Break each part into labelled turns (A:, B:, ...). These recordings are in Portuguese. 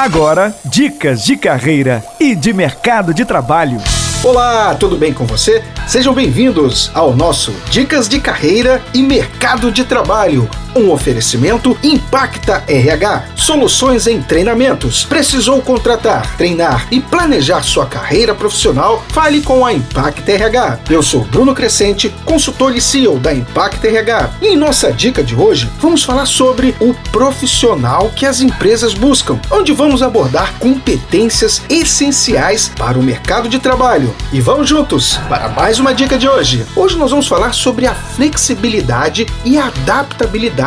A: Agora, dicas de carreira e de mercado de trabalho.
B: Olá, tudo bem com você? Sejam bem-vindos ao nosso Dicas de Carreira e Mercado de Trabalho. Um oferecimento Impacta RH. Soluções em treinamentos. Precisou contratar, treinar e planejar sua carreira profissional? Fale com a Impacta RH. Eu sou Bruno Crescente, consultor e CEO da Impacta RH. E em nossa dica de hoje, vamos falar sobre o profissional que as empresas buscam, onde vamos abordar competências essenciais para o mercado de trabalho. E vamos juntos para mais uma dica de hoje. Hoje nós vamos falar sobre a flexibilidade e adaptabilidade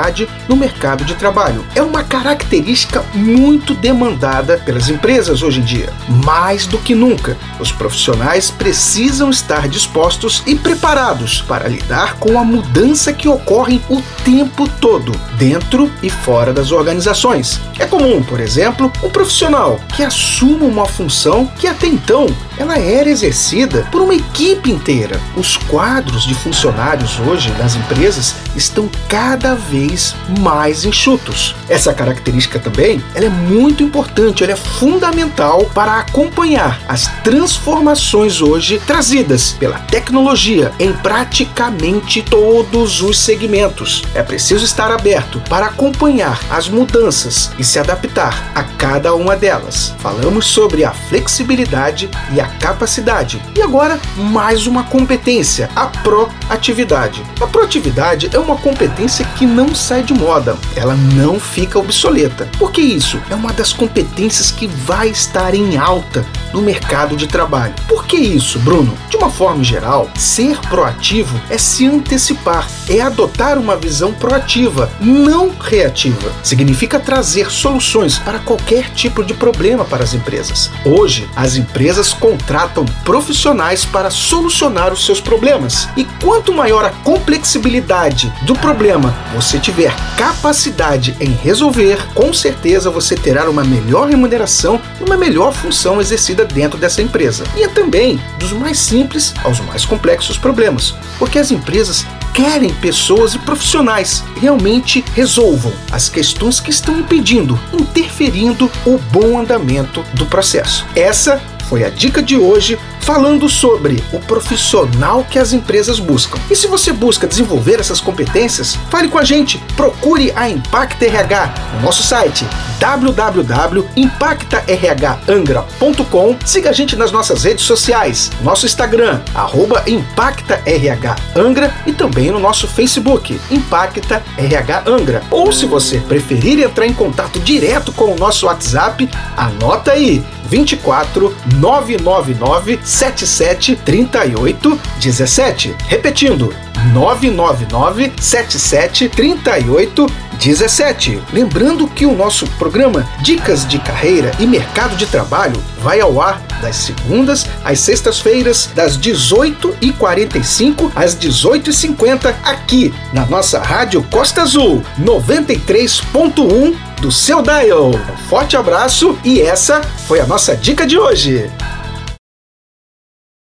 B: no mercado de trabalho. É uma característica muito demandada pelas empresas hoje em dia. Mais do que nunca, os profissionais precisam estar dispostos e preparados para lidar com a mudança que ocorre o tempo todo, dentro e fora das organizações. É comum, por exemplo, um profissional que assuma uma função que até então ela era exercida por uma equipe inteira. Os quadros de funcionários hoje nas empresas estão cada vez mais enxutos. Essa característica também ela é muito importante, ela é fundamental para acompanhar as transformações hoje trazidas pela tecnologia em praticamente todos os segmentos. É preciso estar aberto para acompanhar as mudanças e se adaptar a cada uma delas. Falamos sobre a flexibilidade e a capacidade. E agora, mais uma competência, a proatividade. A proatividade é uma competência que não sai de moda, ela não fica obsoleta. Porque isso é uma das competências que vai estar em alta no mercado de trabalho. Por que isso, Bruno? De uma forma geral, ser proativo é se antecipar, é adotar uma visão proativa, não reativa. Significa trazer soluções para qualquer tipo de problema para as empresas. Hoje, as empresas contratam profissionais para solucionar os seus problemas. E quanto maior a complexibilidade do problema você tiver capacidade em resolver, com certeza você terá uma melhor remuneração e uma melhor função exercida dentro dessa empresa. E é também dos mais simples aos mais complexos problemas, porque as empresas querem pessoas e profissionais realmente resolvam as questões que estão impedindo, interferindo o bom andamento do processo. Essa foi a dica de hoje falando sobre o profissional que as empresas buscam. E se você busca desenvolver essas competências, fale com a gente. Procure a Impacta RH no nosso site www.impactarhangra.com. Siga a gente nas nossas redes sociais, nosso Instagram, ImpactaRHAngra e também no nosso Facebook, Impacta RH Angra. Ou se você preferir entrar em contato direto com o nosso WhatsApp, anota aí 24 999 77 38 17. Repetindo, 999 77 38 17. Lembrando que o nosso programa Dicas de Carreira e Mercado de Trabalho vai ao ar das segundas às sextas-feiras, das 18h45 às 18h50, aqui na nossa Rádio Costa Azul 93.1 do seu dial. Um forte abraço e essa foi a nossa dica de hoje.